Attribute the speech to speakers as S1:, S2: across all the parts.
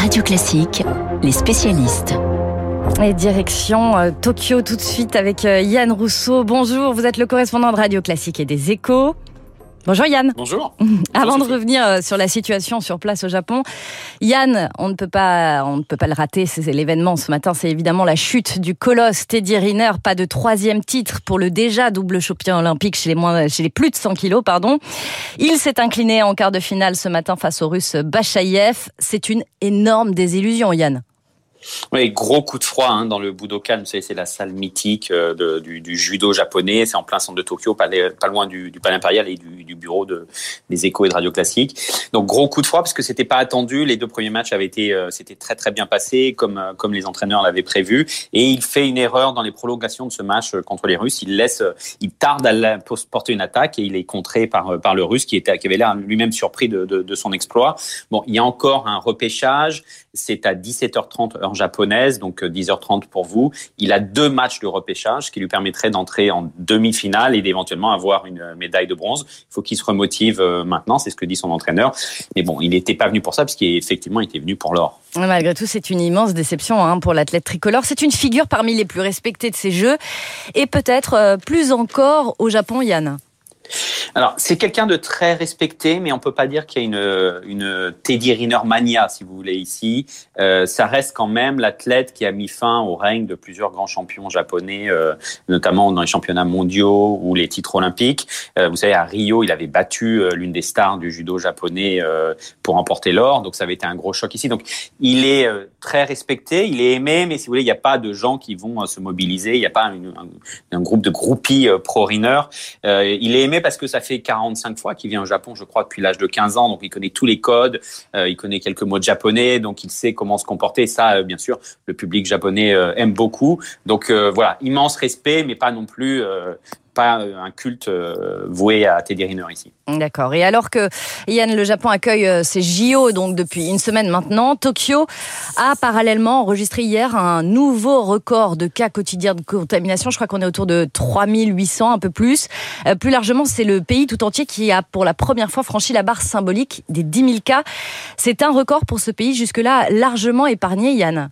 S1: Radio Classique, les spécialistes.
S2: Et direction euh, Tokyo tout de suite avec euh, Yann Rousseau. Bonjour, vous êtes le correspondant de Radio Classique et des échos. Bonjour Yann.
S3: Bonjour.
S2: Avant de revenir euh, sur la situation sur place au Japon, Yann, on ne peut pas, on ne peut pas le rater. C'est l'événement ce matin, c'est évidemment la chute du colosse Teddy Riner. Pas de troisième titre pour le déjà double champion olympique chez les moins, chez les plus de 100 kilos, pardon. Il s'est incliné en quart de finale ce matin face au Russe Bachaïev. C'est une énorme désillusion, Yann.
S3: Oui, gros coup de froid hein, dans le Budokan. C'est la salle mythique euh, du, judo japonais. C'est en plein centre de Tokyo, pas, loin du, du, palais impérial et du, bureau de, des échos et de radio classique. Donc gros coup de froid parce que c'était pas attendu. Les deux premiers matchs avaient été, euh, très très bien passé comme euh, comme les entraîneurs l'avaient prévu. Et il fait une erreur dans les prolongations de ce match contre les Russes. Il tarde à porter une attaque et il est contré par le Russe qui était qui avait l'air lui-même surpris de, son exploit. Bon, il y a encore un repêchage. C'est à 17h30 heure japonaise, donc 10h30 euh, pour vous. Il a deux matchs de repêchage qui lui permettraient d'entrer en demi-finale et d'éventuellement avoir une euh, médaille de bronze. Il faut qu'il se remotive euh, maintenant, c'est ce que dit son entraîneur. Mais bon, il n'était pas venu pour ça, parce qu'il effectivement était venu pour l'or.
S2: Malgré tout, c'est une immense déception hein, pour l'athlète tricolore. C'est une figure parmi les plus respectées de ces Jeux et peut-être plus encore au Japon, Yann.
S3: Alors, c'est quelqu'un de très respecté, mais on peut pas dire qu'il y a une, une Teddy Riner mania, si vous voulez, ici. Euh, ça reste quand même l'athlète qui a mis fin au règne de plusieurs grands champions japonais, euh, notamment dans les championnats mondiaux ou les titres olympiques. Euh, vous savez, à Rio, il avait battu l'une des stars du judo japonais pour remporter l'or, donc ça avait été un gros choc ici. Donc, il est très respecté, il est aimé, mais si vous voulez, il n'y a pas de gens qui vont se mobiliser, il n'y a pas un, un, groupe de groupies pro-Riner. il est aimé parce que ça fait 45 fois qu'il vient au Japon, je crois, depuis l'âge de 15 ans. Donc, il connaît tous les codes, euh, il connaît quelques mots de japonais, donc il sait comment se comporter. Ça, euh, bien sûr, le public japonais euh, aime beaucoup. Donc, voilà, immense respect, mais pas non plus pas euh, un culte euh, voué à Teddy Riner ici.
S2: D'accord. Et alors que Yann, le Japon accueille euh, ses JO donc depuis une semaine maintenant, Tokyo a parallèlement enregistré hier un nouveau record de cas quotidiens de contamination. Je crois qu'on est autour de 3800, un peu plus. Plus largement, c'est le pays tout entier qui a pour la première fois franchi la barre symbolique des 10 000 cas. C'est un record pour ce pays jusque-là largement épargné, Yann.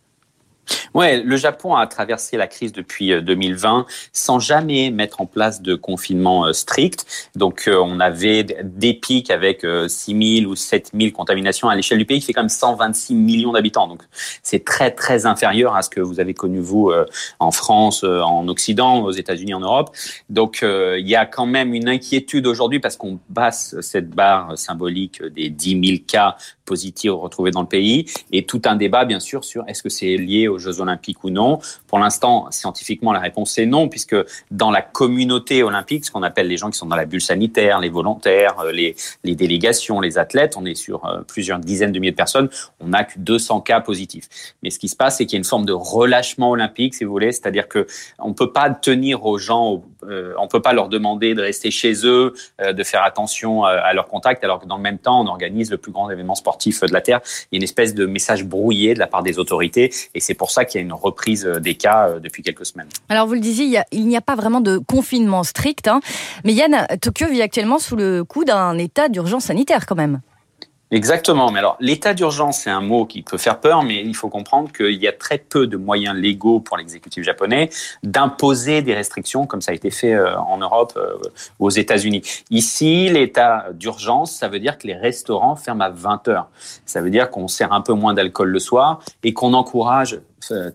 S3: Ouais, le Japon a traversé la crise depuis 2020 euh, sans jamais mettre en place de confinement euh, strict. Donc, euh, on avait des pics avec 6 000 ou 7 000 contaminations à l'échelle du pays qui fait quand même 126 millions d'habitants. Donc, c'est très, très inférieur à ce que vous avez connu, vous, en France, en Occident, aux États-Unis, en Europe. Donc, il y a quand même une inquiétude aujourd'hui parce qu'on passe cette barre symbolique des 10 000 cas positifs retrouvés dans le pays et tout un débat, bien sûr, sur est-ce que c'est lié aux Jeux olympiques ou non. Pour l'instant, scientifiquement, la réponse est non, puisque dans la communauté olympique, ce qu'on appelle les gens qui sont dans la bulle sanitaire, les volontaires, euh, les, les délégations, les athlètes, on est sur euh, plusieurs dizaines de milliers de personnes, on n'a que 200 cas positifs. Mais ce qui se passe, c'est qu'il y a une forme de relâchement olympique, si vous voulez, c'est-à-dire que on peut pas tenir aux gens, euh, on peut pas leur demander de rester chez eux, de faire attention à leur contact, alors que dans le même temps, on organise le plus grand événement sportif de la Terre. Il y a une espèce de message brouillé de la part des autorités, et c'est pour ça qu'il y a une reprise euh, des cas euh, depuis quelques semaines.
S2: Alors vous le disiez, il n'y a, pas vraiment de confinement strict, hein. mais Yann, Tokyo vit actuellement sous le coup d'un état d'urgence sanitaire quand même.
S3: Exactement. Mais alors, l'état d'urgence, c'est un mot qui peut faire peur, mais il faut comprendre qu'il y a très peu de moyens légaux pour l'exécutif japonais d'imposer des restrictions comme ça a été fait euh, en Europe ou aux États-Unis. Ici, l'état d'urgence, ça veut dire que les restaurants ferment à 20 heures. Ça veut dire qu'on sert un peu moins d'alcool le soir et qu'on encourage euh,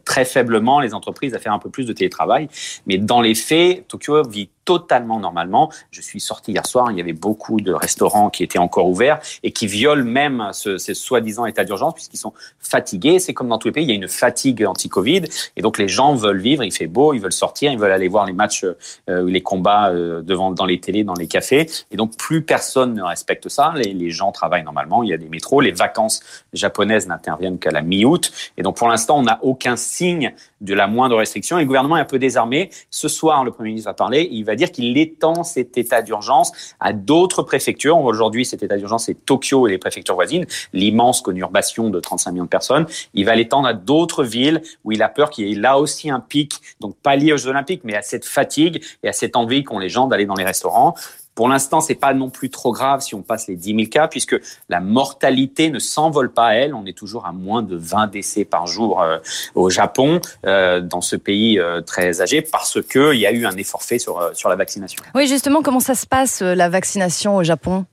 S3: très faiblement les entreprises à faire un peu plus de télétravail. Mais dans les faits, Tokyo vit totalement normalement. Je suis sorti hier soir, il y avait beaucoup de restaurants qui étaient encore ouverts et qui violent même ce, ce soi-disant état d'urgence puisqu'ils sont fatigués. C'est comme dans tous les pays, il y a une fatigue anti-Covid et donc les gens veulent vivre, il fait beau, ils veulent sortir, ils veulent aller voir les matchs, euh, les combats euh, devant dans les télés, dans les cafés et donc plus personne ne respecte ça. Les, gens travaillent normalement, il y a des métros, les vacances japonaises n'interviennent qu'à la mi-août et donc pour l'instant on n'a signe de la moindre restriction. Et le gouvernement est un peu désarmé. Ce soir, le Premier ministre va parler. Il va dire qu'il étend cet état d'urgence à d'autres préfectures. Aujourd'hui, cet état d'urgence, c'est Tokyo et les préfectures voisines, l'immense conurbation de 35 millions de personnes. Il va l'étendre à d'autres villes où il a peur qu'il y ait là aussi un pic, donc pas lié aux Jeux Olympiques, mais à cette fatigue et à cette envie qu'ont les gens d'aller dans les restaurants. Pour l'instant, c'est pas non plus trop grave si on passe les 10 000 cas, puisque la mortalité ne s'envole pas à elle. On est toujours à moins de 20 décès par jour euh, au Japon, euh, dans ce pays euh, très âgé, parce qu'il y a eu un effort fait sur, sur la vaccination.
S2: Oui, justement, comment ça se passe, la vaccination au Japon?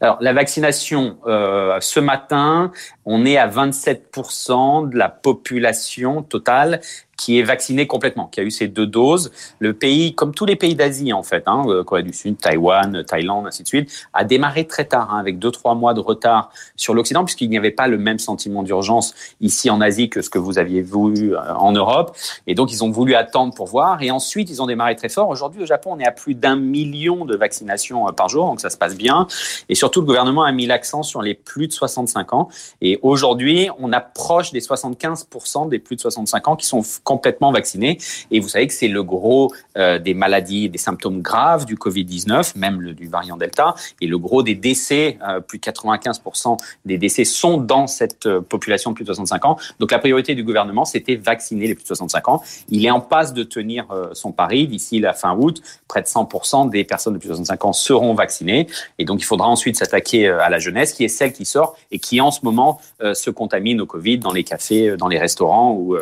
S3: Alors, la vaccination, euh, ce matin, on est à 27% de la population totale qui est vacciné complètement, qui a eu ses deux doses. Le pays, comme tous les pays d'Asie en fait, hein, euh, Corée du Sud, Taïwan, Thaïlande, ainsi de suite, a démarré très tard, hein, avec deux trois mois de retard sur l'Occident, puisqu'il n'y avait pas le même sentiment d'urgence ici en Asie que ce que vous aviez voulu euh, en Europe. Et donc ils ont voulu attendre pour voir, et ensuite ils ont démarré très fort. Aujourd'hui au Japon, on est à plus d'un million de vaccinations euh, par jour, donc ça se passe bien. Et surtout le gouvernement a mis l'accent sur les plus de 65 ans. Et aujourd'hui, on approche des 75% des plus de 65 ans qui sont complètement vaccinés. Et vous savez que c'est le gros euh, des maladies, des symptômes graves du Covid-19, même le, du variant Delta. Et le gros des décès, euh, plus de 95% des décès sont dans cette euh, population de plus de 65 ans. Donc la priorité du gouvernement, c'était vacciner les plus de 65 ans. Il est en passe de tenir son pari. D'ici la fin août, près de 100% des personnes de plus de 65 ans seront vaccinées. Et donc il faudra ensuite s'attaquer à la jeunesse, qui est celle qui sort et qui en ce moment se contamine au Covid dans les cafés, dans les restaurants ou,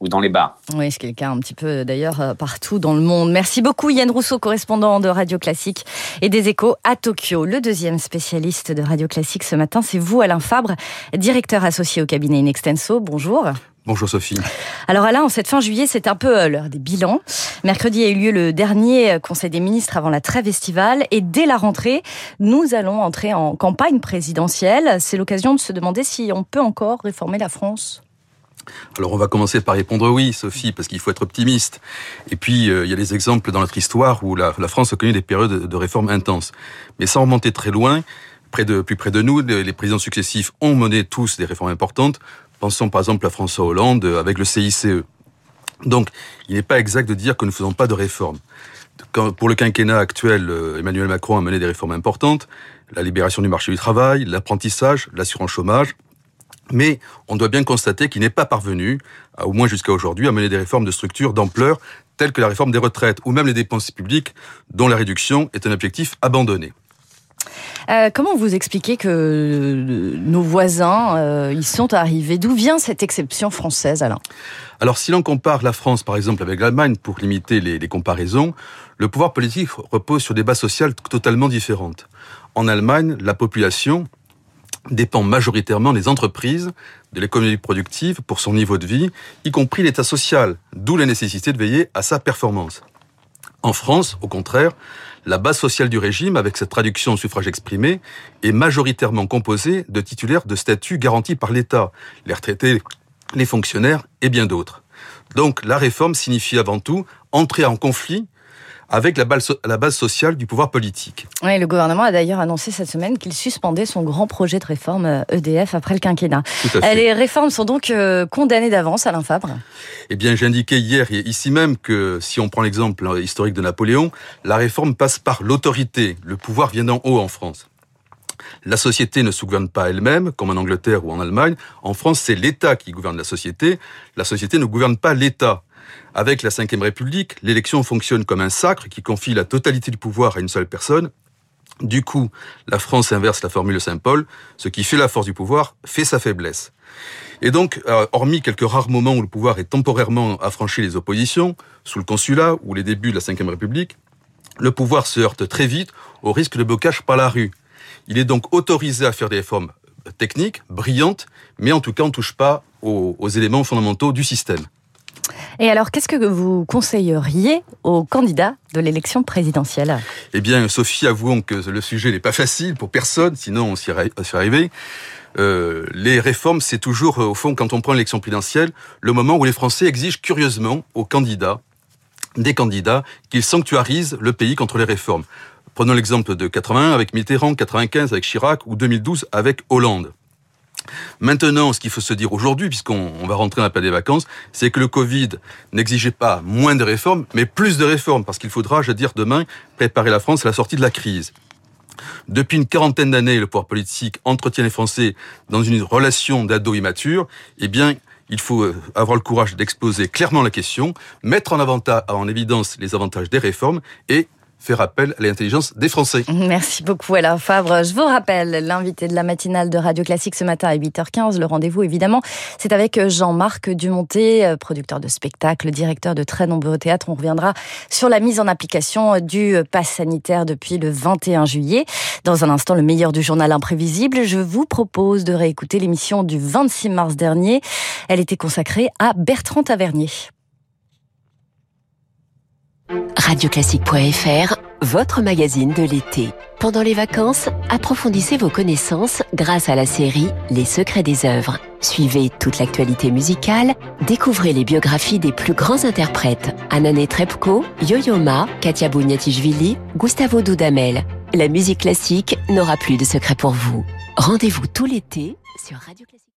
S3: ou dans les bars.
S2: Oui, c'est quelqu'un un petit peu d'ailleurs euh, partout dans le monde. Merci beaucoup Yann Rousseau, correspondant de Radio Classique et des Échos à Tokyo. Le deuxième spécialiste de Radio Classique ce matin, c'est vous Alain Fabre, directeur associé au cabinet Inextenso. Bonjour.
S4: Bonjour Sophie.
S2: Alors Alain, en cette fin juillet, c'est un peu euh, l'heure des bilans. Mercredi a eu lieu le dernier euh, Conseil des ministres avant la trêve estivale et dès la rentrée, nous allons entrer en campagne présidentielle. C'est l'occasion de se demander si on peut encore réformer la France.
S4: Alors on va commencer par répondre oui, Sophie, parce qu'il faut être optimiste. Et puis euh, il y a des exemples dans notre histoire où la, France a connu des périodes de réformes intenses. Mais sans remonter très loin, près de, plus près de nous, les présidents successifs ont mené tous des réformes importantes. Pensons par exemple à François Hollande avec le CICE. Donc il n'est pas exact de dire que nous ne faisons pas de réformes. pour le quinquennat actuel, euh, Emmanuel Macron a mené des réformes importantes, la libération du marché du travail, l'apprentissage, l'assurance chômage, mais on doit bien constater qu'il n'est pas parvenu, au moins jusqu'à aujourd'hui, à mener des réformes de structure d'ampleur telles que la réforme des retraites ou même les dépenses publiques dont la réduction est un objectif abandonné.
S2: Euh, comment vous expliquez que euh, nos voisins euh, y sont arrivés? D'où vient cette exception française, Alain?
S4: Alors, si l'on compare la France, par exemple, avec l'Allemagne, pour limiter les, les comparaisons, le pouvoir politique repose sur des bases sociales totalement différentes. En Allemagne, la population, dépend majoritairement des entreprises, de l'économie productive pour son niveau de vie, y compris l'état social, d'où la nécessité de veiller à sa performance. En France, au contraire, la base sociale du régime, avec cette traduction au suffrage exprimé, est majoritairement composée de titulaires de statuts garantis par l'État, les retraités, les fonctionnaires et bien d'autres. Donc la réforme signifie avant tout entrer en conflit avec la base, la base sociale du pouvoir politique.
S2: Oui, le gouvernement a d'ailleurs annoncé cette semaine qu'il suspendait son grand projet de réforme EDF euh, e après le quinquennat. Euh, les réformes sont donc euh, condamnées d'avance, Alain Fabre
S4: Eh bien, j'indiquais hier et ici même que si on prend l'exemple historique de Napoléon, la réforme passe par l'autorité. Le pouvoir vient d'en haut en France. La société ne se gouverne pas elle-même, comme en Angleterre ou en Allemagne. En France, c'est l'État qui gouverne la société. La société ne gouverne pas l'État. Avec la Ve République, l'élection fonctionne comme un sacre qui confie la totalité du pouvoir à une seule personne. Du coup, la France inverse la formule Saint-Paul, ce qui fait la force du pouvoir fait sa faiblesse. Et donc, euh, hormis quelques rares moments où le pouvoir est temporairement affranchi les oppositions, sous le consulat ou les débuts de la Ve République, le pouvoir se heurte très vite au risque de blocage par la rue. Il est donc autorisé à faire des réformes techniques, brillantes, mais en tout cas on ne touche pas aux éléments fondamentaux du système.
S2: Et alors, qu'est-ce que vous conseilleriez aux candidats de l'élection présidentielle?
S4: Eh bien, Sophie, avouons que le sujet n'est pas facile pour personne, sinon on s'y arriver. Euh, les réformes, c'est toujours, au fond, quand on prend l'élection présidentielle, le moment où les Français exigent curieusement aux candidats, des candidats, qu'ils sanctuarisent le pays contre les réformes. Prenons l'exemple de 81 avec Mitterrand, 95 avec Chirac ou 2012 avec Hollande. Maintenant, ce qu'il faut se dire aujourd'hui, puisqu'on va rentrer dans la période des vacances, c'est que le Covid n'exigeait pas moins de réformes, mais plus de réformes, parce qu'il faudra, je veux dire, demain, préparer la France à la sortie de la crise. Depuis une quarantaine d'années, le pouvoir politique entretient les Français dans une relation d'ado immature. Eh bien, il faut euh, avoir le courage d'exposer clairement la question, mettre en, en évidence les avantages des réformes et faire appel à l'intelligence des Français.
S2: Merci beaucoup Alain Fabre. Je vous rappelle, l'invité de la matinale de Radio Classique ce matin à 8h15, le rendez-vous évidemment, c'est avec Jean-Marc Dumonté, producteur de spectacles, directeur de très nombreux théâtres. On reviendra sur la mise en application du pass sanitaire depuis le 21 juillet. Dans un instant, le meilleur du journal imprévisible, je vous propose de réécouter l'émission du 26 mars dernier. Elle était consacrée à Bertrand Tavernier.
S1: Radioclassique.fr, votre magazine de l'été. Pendant les vacances, approfondissez vos connaissances grâce à la série Les secrets des œuvres. Suivez toute l'actualité musicale, découvrez les biographies des plus grands interprètes Anane Trepko, Yo-Yo Ma, Katia Bouniatichvili, Gustavo Dudamel. La musique classique n'aura plus de secrets pour vous. Rendez-vous tout l'été sur Radio Classique.